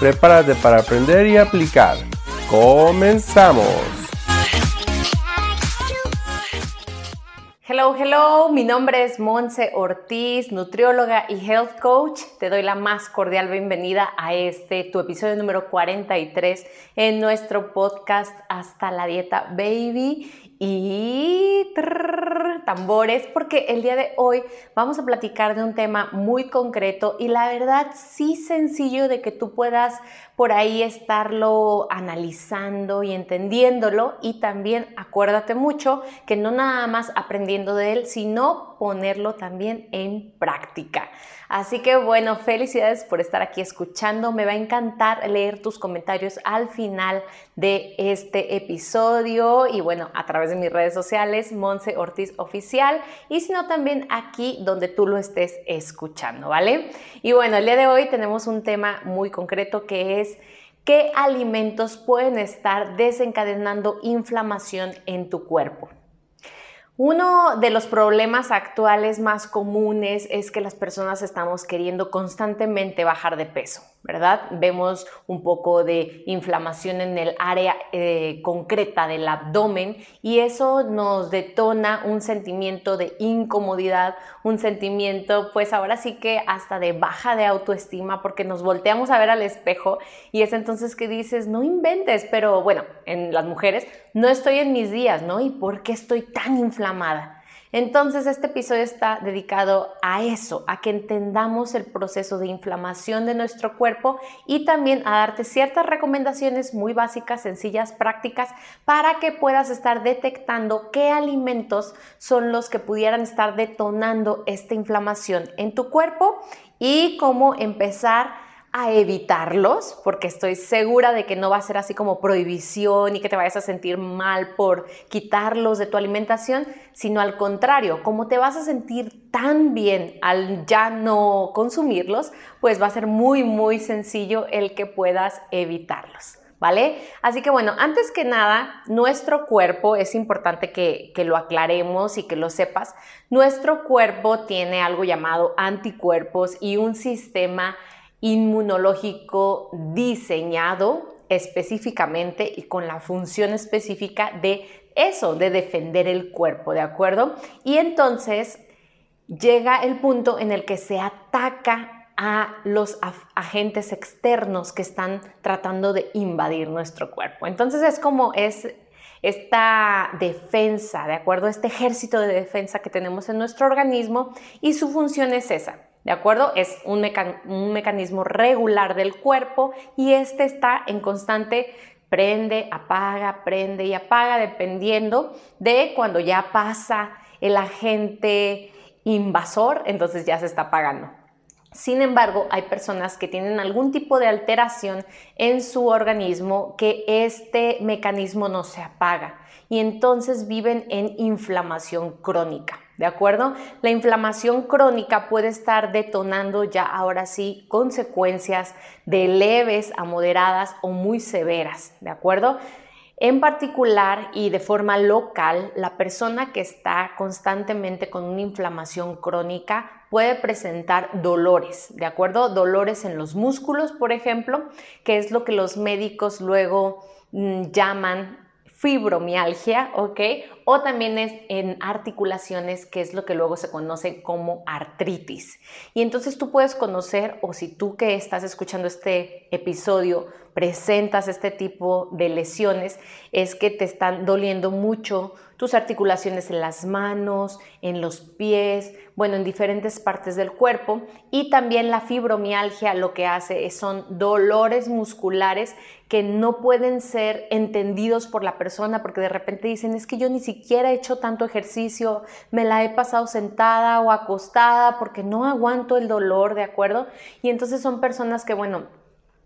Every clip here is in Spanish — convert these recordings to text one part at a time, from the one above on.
Prepárate para aprender y aplicar. ¡Comenzamos! Hello, hello, mi nombre es Monse Ortiz, nutrióloga y health coach. Te doy la más cordial bienvenida a este, tu episodio número 43 en nuestro podcast Hasta la Dieta Baby. Y tambores, porque el día de hoy vamos a platicar de un tema muy concreto y la verdad sí sencillo de que tú puedas por ahí estarlo analizando y entendiéndolo. Y también acuérdate mucho que no nada más aprendiendo de él, sino ponerlo también en práctica. Así que bueno, felicidades por estar aquí escuchando. Me va a encantar leer tus comentarios al final de este episodio y bueno, a través de mis redes sociales, Monse Ortiz Oficial y si no también aquí donde tú lo estés escuchando, ¿vale? Y bueno, el día de hoy tenemos un tema muy concreto que es qué alimentos pueden estar desencadenando inflamación en tu cuerpo. Uno de los problemas actuales más comunes es que las personas estamos queriendo constantemente bajar de peso. ¿Verdad? Vemos un poco de inflamación en el área eh, concreta del abdomen y eso nos detona un sentimiento de incomodidad, un sentimiento pues ahora sí que hasta de baja de autoestima porque nos volteamos a ver al espejo y es entonces que dices, no inventes, pero bueno, en las mujeres no estoy en mis días, ¿no? ¿Y por qué estoy tan inflamada? Entonces, este episodio está dedicado a eso, a que entendamos el proceso de inflamación de nuestro cuerpo y también a darte ciertas recomendaciones muy básicas, sencillas, prácticas, para que puedas estar detectando qué alimentos son los que pudieran estar detonando esta inflamación en tu cuerpo y cómo empezar a evitarlos, porque estoy segura de que no va a ser así como prohibición y que te vayas a sentir mal por quitarlos de tu alimentación, sino al contrario, como te vas a sentir tan bien al ya no consumirlos, pues va a ser muy, muy sencillo el que puedas evitarlos. ¿Vale? Así que bueno, antes que nada, nuestro cuerpo, es importante que, que, lo aclaremos y que lo sepas, nuestro cuerpo tiene algo llamado anticuerpos y un sistema inmunológico diseñado específicamente y con la función específica de eso, de defender el cuerpo, ¿de acuerdo? Y entonces llega el punto en el que se ataca a los agentes externos que están tratando de invadir nuestro cuerpo. Entonces es como es esta defensa, ¿de acuerdo? Este ejército de defensa que tenemos en nuestro organismo y su función es esa, ¿De acuerdo? Es un, mecanismo regular del cuerpo y este está en constante prende, apaga, prende y apaga dependiendo de cuando ya pasa el agente invasor, entonces ya se está apagando. Sin embargo, hay personas que tienen algún tipo de alteración en su organismo que este mecanismo no se apaga y entonces viven en inflamación crónica. ¿De acuerdo? La inflamación crónica puede estar detonando ya ahora sí consecuencias de leves a moderadas o muy severas. ¿De acuerdo? En particular y de forma local, la persona que está constantemente con una inflamación crónica puede presentar dolores, ¿de acuerdo? Dolores en los músculos, por ejemplo, que es lo que los médicos luego mm, llaman fibromialgia, ¿ok? O también es en articulaciones, que es lo que luego se conoce como artritis. Y entonces tú puedes conocer, o si tú que estás escuchando este episodio presentas este tipo de lesiones, es que te están doliendo mucho tus articulaciones en las manos, en los pies, bueno, en diferentes partes del cuerpo. Y también la fibromialgia lo que hace son dolores musculares que no pueden ser entendidos por la persona porque de repente dicen, es que yo ni siquiera he hecho tanto ejercicio, me la he pasado sentada o acostada porque no aguanto el dolor, ¿de acuerdo? Y entonces son personas que, bueno,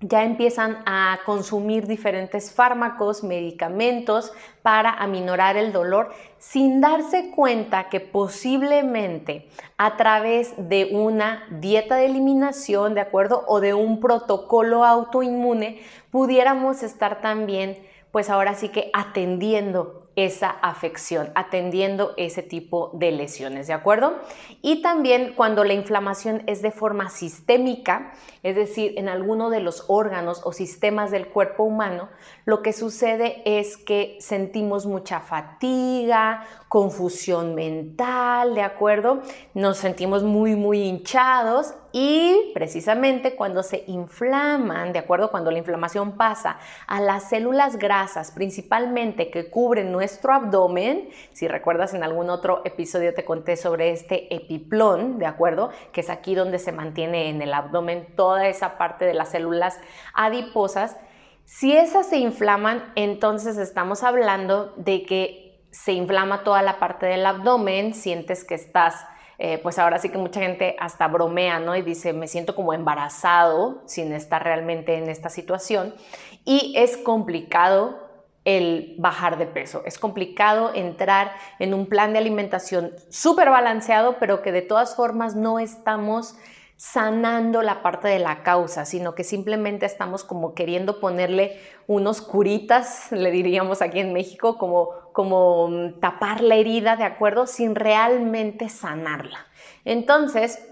ya empiezan a consumir diferentes fármacos, medicamentos para aminorar el dolor sin darse cuenta que posiblemente a través de una dieta de eliminación, ¿de acuerdo? O de un protocolo autoinmune, pudiéramos estar también, pues ahora sí que atendiendo esa afección, atendiendo ese tipo de lesiones, ¿de acuerdo? Y también cuando la inflamación es de forma sistémica, es decir, en alguno de los órganos o sistemas del cuerpo humano, lo que sucede es que sentimos mucha fatiga, confusión mental, ¿de acuerdo? Nos sentimos muy, muy hinchados y precisamente cuando se inflaman, ¿de acuerdo? Cuando la inflamación pasa a las células grasas, principalmente que cubren nuestro abdomen, si recuerdas en algún otro episodio te conté sobre este epiplón, ¿de acuerdo? Que es aquí donde se mantiene en el abdomen toda esa parte de las células adiposas. Si esas se inflaman, entonces estamos hablando de que se inflama toda la parte del abdomen, sientes que estás, eh, pues ahora sí que mucha gente hasta bromea, ¿no? Y dice, me siento como embarazado sin estar realmente en esta situación. Y es complicado el bajar de peso. Es complicado entrar en un plan de alimentación súper balanceado, pero que de todas formas no estamos sanando la parte de la causa, sino que simplemente estamos como queriendo ponerle unos curitas, le diríamos aquí en México, como, como mm, tapar la herida, ¿de acuerdo? Sin realmente sanarla. Entonces,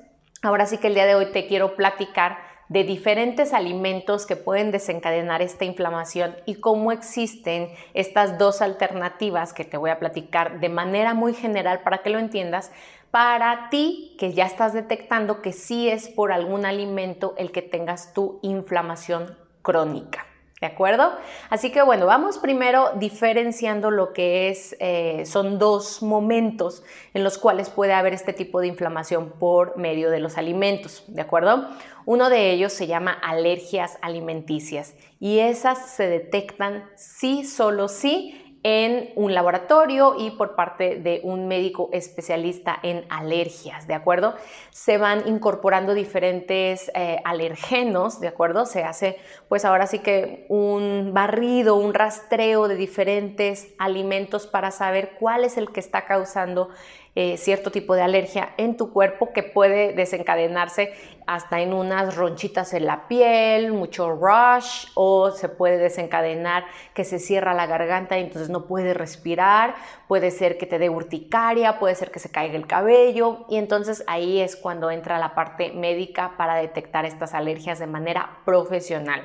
ahora sí que el día de hoy te quiero platicar de diferentes alimentos que pueden desencadenar esta inflamación y cómo existen estas dos alternativas que te voy a platicar de manera muy general para que lo entiendas, para ti que ya estás detectando que sí es por algún alimento el que tengas tu inflamación crónica. ¿De acuerdo? Así que bueno, vamos primero diferenciando lo que es, eh, son dos momentos en los cuales puede haber este tipo de inflamación por medio de los alimentos, ¿de acuerdo? Uno de ellos se llama alergias alimenticias y esas se detectan sí, solo sí en un laboratorio y por parte de un médico especialista en alergias, ¿de acuerdo? Se van incorporando diferentes eh, alergenos, ¿de acuerdo? Se hace pues ahora sí que un barrido, un rastreo de diferentes alimentos para saber cuál es el que está causando eh, cierto tipo de alergia en tu cuerpo que puede desencadenarse hasta en unas ronchitas en la piel, mucho rush o se puede desencadenar que se cierra la garganta y entonces no puedes respirar, puede ser que te dé urticaria, puede ser que se caiga el cabello y entonces ahí es cuando entra la parte médica para detectar estas alergias de manera profesional.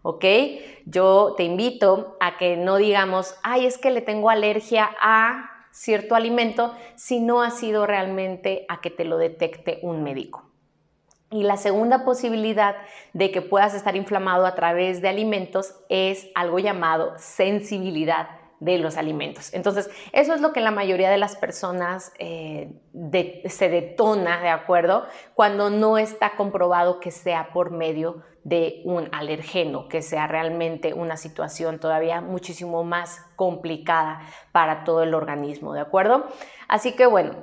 ¿ok? Yo te invito a que no digamos, ay, es que le tengo alergia a cierto alimento si no ha sido realmente a que te lo detecte un médico. Y la segunda posibilidad de que puedas estar inflamado a través de alimentos es algo llamado sensibilidad de los alimentos. Entonces, eso es lo que la mayoría de las personas eh, se detona, ¿de acuerdo? Cuando no está comprobado que sea por medio de un alergeno, que sea realmente una situación todavía muchísimo más complicada para todo el organismo, ¿de acuerdo? Así que bueno,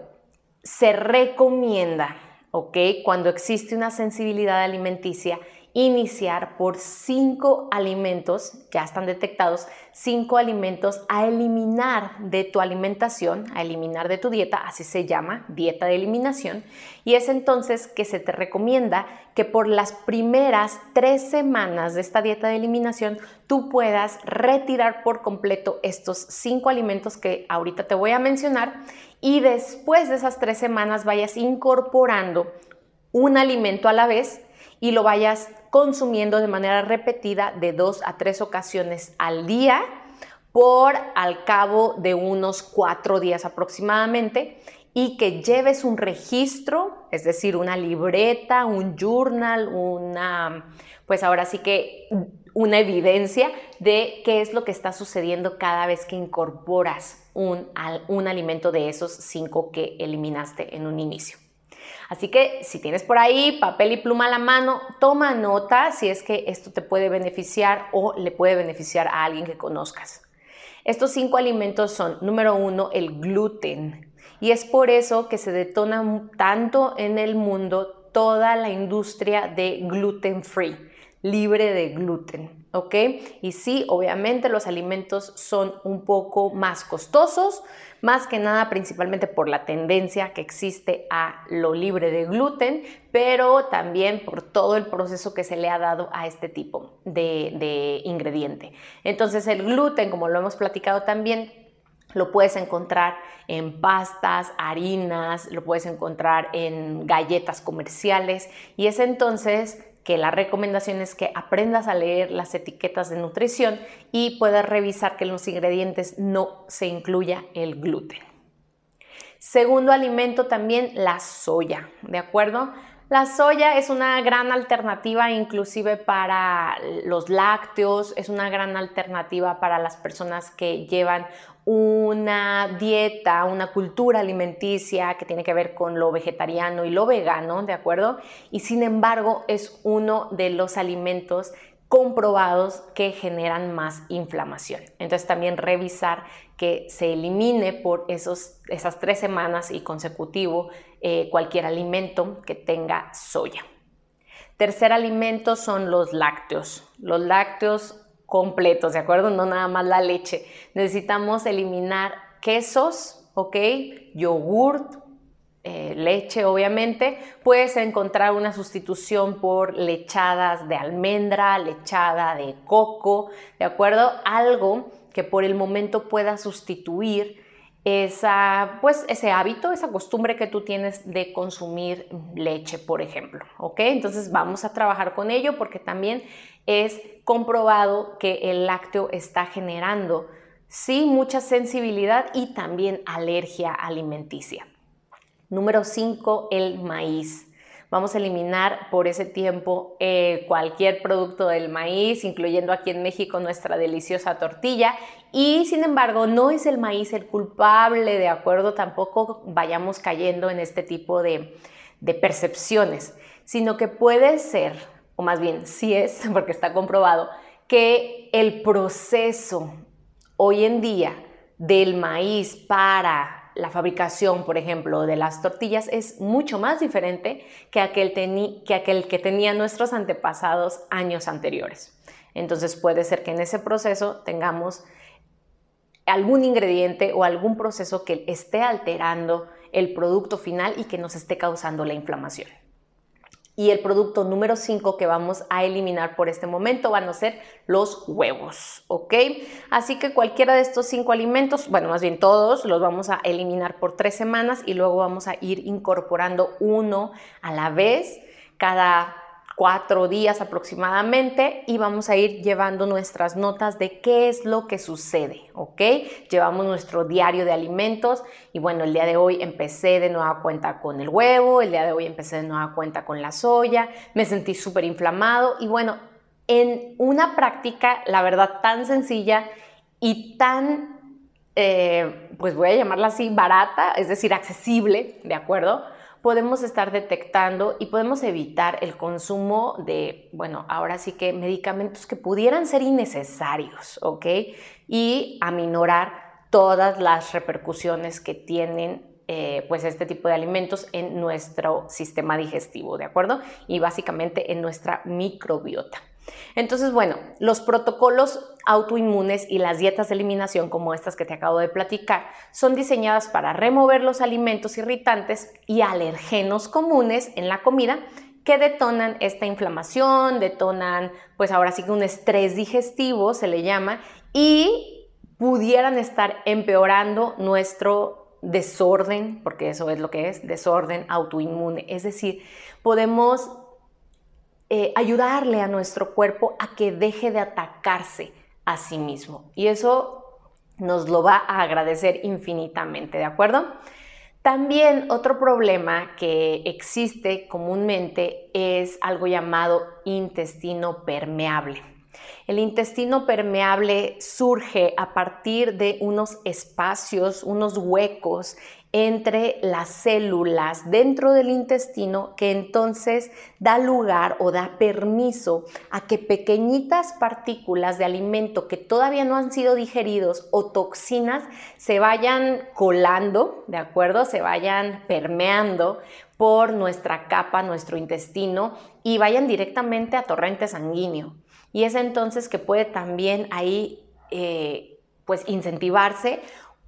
se recomienda, ¿ok? Cuando existe una sensibilidad alimenticia, iniciar por cinco alimentos, ya están detectados, cinco alimentos a eliminar de tu alimentación, a eliminar de tu dieta, así se llama, dieta de eliminación, y es entonces que se te recomienda que por las primeras tres semanas de esta dieta de eliminación tú puedas retirar por completo estos cinco alimentos que ahorita te voy a mencionar y después de esas tres semanas vayas incorporando un alimento a la vez y lo vayas consumiendo de manera repetida de dos a tres ocasiones al día por al cabo de unos cuatro días aproximadamente y que lleves un registro, es decir, una libreta, un journal, una, pues ahora sí que una evidencia de qué es lo que está sucediendo cada vez que incorporas un, un alimento de esos cinco que eliminaste en un inicio. Así que si tienes por ahí papel y pluma a la mano, toma nota si es que esto te puede beneficiar o le puede beneficiar a alguien que conozcas. Estos cinco alimentos son, número uno, el gluten. Y es por eso que se detona tanto en el mundo toda la industria de gluten free libre de gluten, ¿ok? Y sí, obviamente los alimentos son un poco más costosos, más que nada principalmente por la tendencia que existe a lo libre de gluten, pero también por todo el proceso que se le ha dado a este tipo de, de ingrediente. Entonces el gluten, como lo hemos platicado también, lo puedes encontrar en pastas, harinas, lo puedes encontrar en galletas comerciales y es entonces que la recomendación es que aprendas a leer las etiquetas de nutrición y puedas revisar que en los ingredientes no se incluya el gluten. Segundo alimento también la soya, ¿de acuerdo? La soya es una gran alternativa inclusive para los lácteos, es una gran alternativa para las personas que llevan una dieta, una cultura alimenticia que tiene que ver con lo vegetariano y lo vegano, ¿de acuerdo? Y sin embargo es uno de los alimentos comprobados que generan más inflamación. Entonces también revisar que se elimine por esos, esas tres semanas y consecutivo eh, cualquier alimento que tenga soya. Tercer alimento son los lácteos. Los lácteos completos, ¿de acuerdo? No nada más la leche. Necesitamos eliminar quesos, ¿ok? Yogurt, eh, leche, obviamente, puedes encontrar una sustitución por lechadas de almendra, lechada de coco, ¿de acuerdo? Algo que por el momento pueda sustituir esa, pues, ese hábito, esa costumbre que tú tienes de consumir leche, por ejemplo, ¿ok? Entonces vamos a trabajar con ello porque también es comprobado que el lácteo está generando, sí, mucha sensibilidad y también alergia alimenticia. Número 5, el maíz. Vamos a eliminar por ese tiempo eh, cualquier producto del maíz, incluyendo aquí en México nuestra deliciosa tortilla. Y sin embargo, no es el maíz el culpable, ¿de acuerdo? Tampoco vayamos cayendo en este tipo de, de percepciones, sino que puede ser, o más bien sí es, porque está comprobado, que el proceso hoy en día del maíz para la fabricación, por ejemplo, de las tortillas es mucho más diferente que aquel, que tenían nuestros antepasados años anteriores. Entonces puede ser que en ese proceso tengamos algún ingrediente o algún proceso que esté alterando el producto final y que nos esté causando la inflamación y el producto número 5 que vamos a eliminar por este momento van a ser los huevos, ¿ok? Así que cualquiera de estos cinco alimentos, bueno, más bien todos, los vamos a eliminar por tres semanas y luego vamos a ir incorporando uno a la vez cada cuatro días aproximadamente y vamos a ir llevando nuestras notas de qué es lo que sucede, ¿ok? Llevamos nuestro diario de alimentos y bueno, el día de hoy empecé de nueva cuenta con el huevo, el día de hoy empecé de nueva cuenta con la soya, me sentí súper inflamado y bueno, en una práctica, la verdad, tan sencilla y tan, eh, pues voy a llamarla así, barata, es decir, accesible, ¿de acuerdo? Podemos estar detectando y podemos evitar el consumo de, bueno, ahora sí que medicamentos que pudieran ser innecesarios, ¿ok? Y aminorar todas las repercusiones que tienen eh, pues este tipo de alimentos en nuestro sistema digestivo, ¿de acuerdo? Y básicamente en nuestra microbiota. Entonces, bueno, los protocolos autoinmunes y las dietas de eliminación como estas que te acabo de platicar son diseñadas para remover los alimentos irritantes y alergenos comunes en la comida que detonan esta inflamación, detonan pues ahora sí que un estrés digestivo se le llama y pudieran estar empeorando nuestro desorden, porque eso es lo que es, desorden autoinmune. Es decir, podemos eh, ayudarle a nuestro cuerpo a que deje de atacarse a sí mismo. Y eso nos lo va a agradecer infinitamente, ¿de acuerdo? También otro problema que existe comúnmente es algo llamado intestino permeable. El intestino permeable surge a partir de unos espacios, unos huecos entre las células dentro del intestino que entonces da lugar o da permiso a que pequeñitas partículas de alimento que todavía no han sido digeridos o toxinas se vayan colando, ¿de acuerdo? Se vayan permeando por nuestra capa, nuestro intestino y vayan directamente a torrente sanguíneo. Y es entonces que puede también ahí eh, pues incentivarse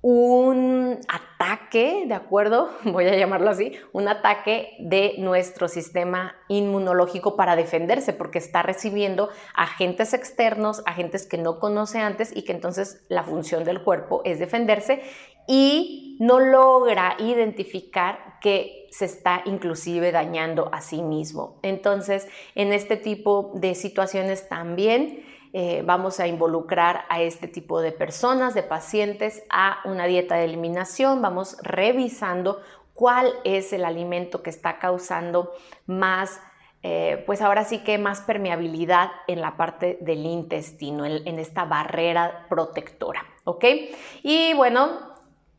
un ataque, ¿de acuerdo? Voy a llamarlo así, un ataque de nuestro sistema inmunológico para defenderse, porque está recibiendo agentes externos, agentes que no conoce antes y que entonces la función del cuerpo es defenderse y no logra identificar que se está inclusive dañando a sí mismo. Entonces, en este tipo de situaciones también eh, vamos a involucrar a este tipo de personas, de pacientes, a una dieta de eliminación. Vamos revisando cuál es el alimento que está causando más, eh, pues ahora sí que más permeabilidad en la parte del intestino, en, en esta barrera protectora. ¿Ok? Y bueno,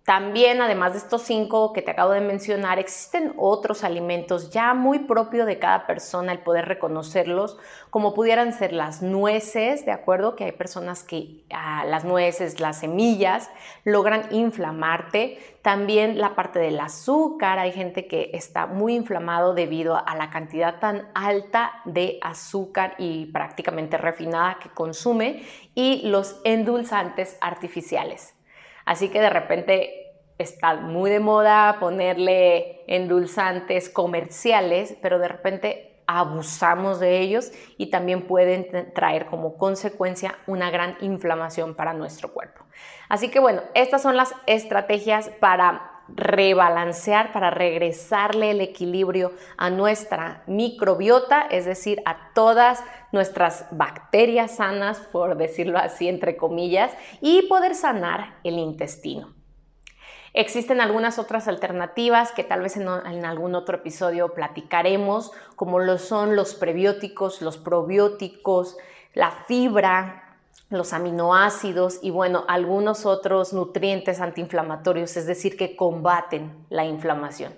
también, además de estos cinco que te acabo de mencionar, existen otros alimentos ya muy propio de cada persona el poder reconocerlos, como pudieran ser las nueces, ¿de acuerdo? Que hay personas que ah, las nueces, las semillas, logran inflamarte. También la parte del azúcar, hay gente que está muy inflamado debido a la cantidad tan alta de azúcar y prácticamente refinada que consume y los endulzantes artificiales. Así que de repente está muy de moda ponerle endulzantes comerciales, pero de repente abusamos de ellos y también pueden traer como consecuencia una gran inflamación para nuestro cuerpo. Así que bueno, estas son las estrategias para rebalancear, para regresarle el equilibrio a nuestra microbiota, es decir, a todas nuestras bacterias sanas, por decirlo así, entre comillas, y poder sanar el intestino. Existen algunas otras alternativas que tal vez en, algún otro episodio platicaremos, como lo son los prebióticos, los probióticos, la fibra, los aminoácidos y bueno, algunos otros nutrientes antiinflamatorios, es decir, que combaten la inflamación.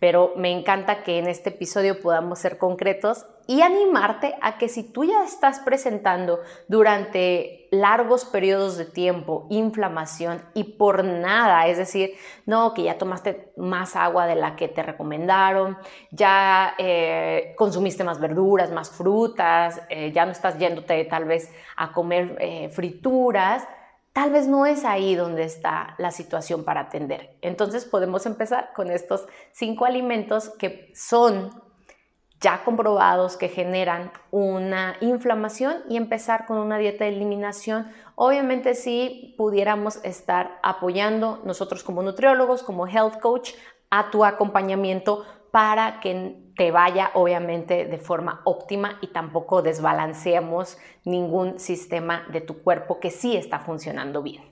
Pero me encanta que en este episodio podamos ser concretos y animarte a que si tú ya estás presentando durante largos periodos de tiempo inflamación y por nada, es decir, no, que ya tomaste más agua de la que te recomendaron, ya eh, consumiste más verduras, más frutas, eh, ya no estás yéndote tal vez a comer eh, frituras, tal vez no es ahí donde está la situación para atender. Entonces podemos empezar con estos cinco alimentos que son ya comprobados que generan una inflamación y empezar con una dieta de eliminación. Obviamente si pudiéramos estar apoyando nosotros como nutriólogos, como health coach, a tu acompañamiento para que te vaya obviamente de forma óptima y tampoco desbalanceemos ningún sistema de tu cuerpo que sí está funcionando bien.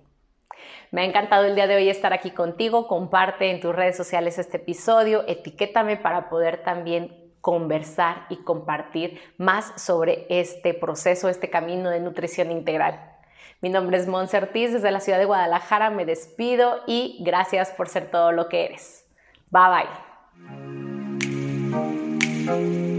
Me ha encantado el día de hoy estar aquí contigo. Comparte en tus redes sociales este episodio, etiquétame para poder también conversar y compartir más sobre este proceso, este camino de nutrición integral. Mi nombre es Monse Ortiz desde la ciudad de Guadalajara, me despido y gracias por ser todo lo que eres. Bye bye.